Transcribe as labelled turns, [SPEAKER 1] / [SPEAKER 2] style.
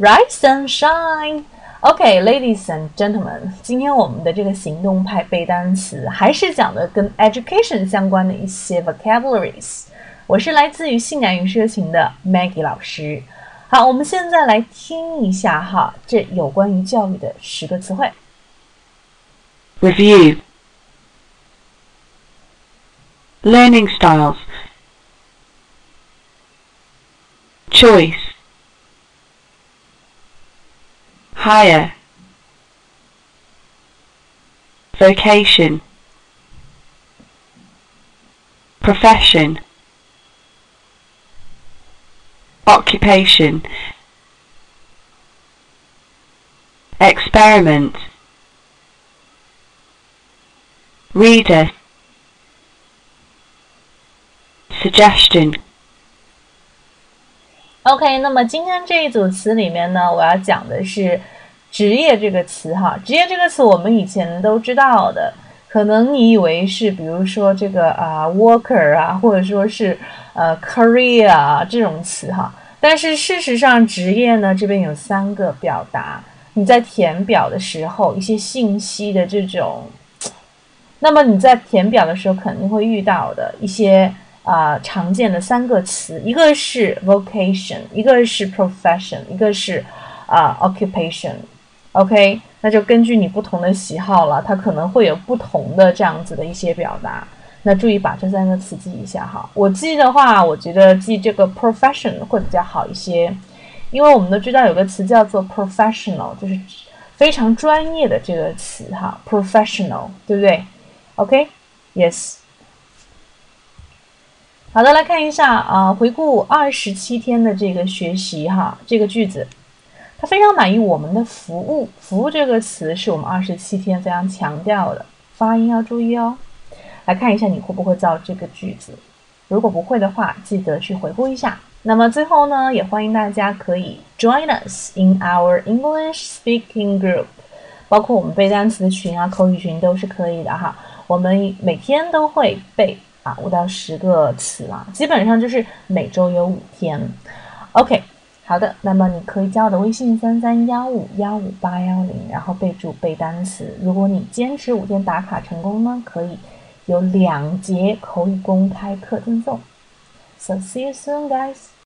[SPEAKER 1] Right, sunshine. Okay, ladies and gentlemen，今天我们的这个行动派背单词还是讲的跟 education 相关的一些 vocabularies。我是来自于性感与奢情的 Maggie 老师。好，我们现在来听一下哈，这有关于教育的十个词汇。
[SPEAKER 2] Review Learning styles Choice Higher Vocation Profession Occupation Experiment Reader Suggestion
[SPEAKER 1] OK，那么今天这一组词里面呢，我要讲的是 职业这个词哈。职业这个词我们以前都知道的，可能你以为是比如说这个啊、worker 啊，或者说是呃 career 啊这种词哈。但是事实上，职业呢这边有三个表达，你在填表的时候一些信息的这种，那么你在填表的时候肯定会遇到的一些。啊、常见的三个词，一个是 vocation，一个是 profession，一个是啊、occupation。OK，那就根据你不同的喜好了，它可能会有不同的这样子的一些表达。那注意把这三个词记一下哈。我记的话，我觉得记这个 profession 会比较好一些，因为我们都知道有个词叫做 professional，就是非常专业的这个词哈，professional，对不对？OK，yes、好的，来看一下啊、回顾二十七天的这个学习哈，这个句子，他非常满意我们的服务。服务这个词是我们二十七天非常强调的，发音要注意哦。来看一下你会不会造这个句子，如果不会的话，记得去回顾一下。那么最后呢，也欢迎大家可以 join us in our English speaking group，包括我们背单词群啊、口语群都是可以的哈。我们每天都会背啊五到十个词啊，基本上就是每周有五天。OK，好的，那么你可以加我的微信三三幺五幺五八幺零，然后备注背单词。如果你坚持五天打卡成功呢，可以有两节口语公开课赠送。So see you soon, guys.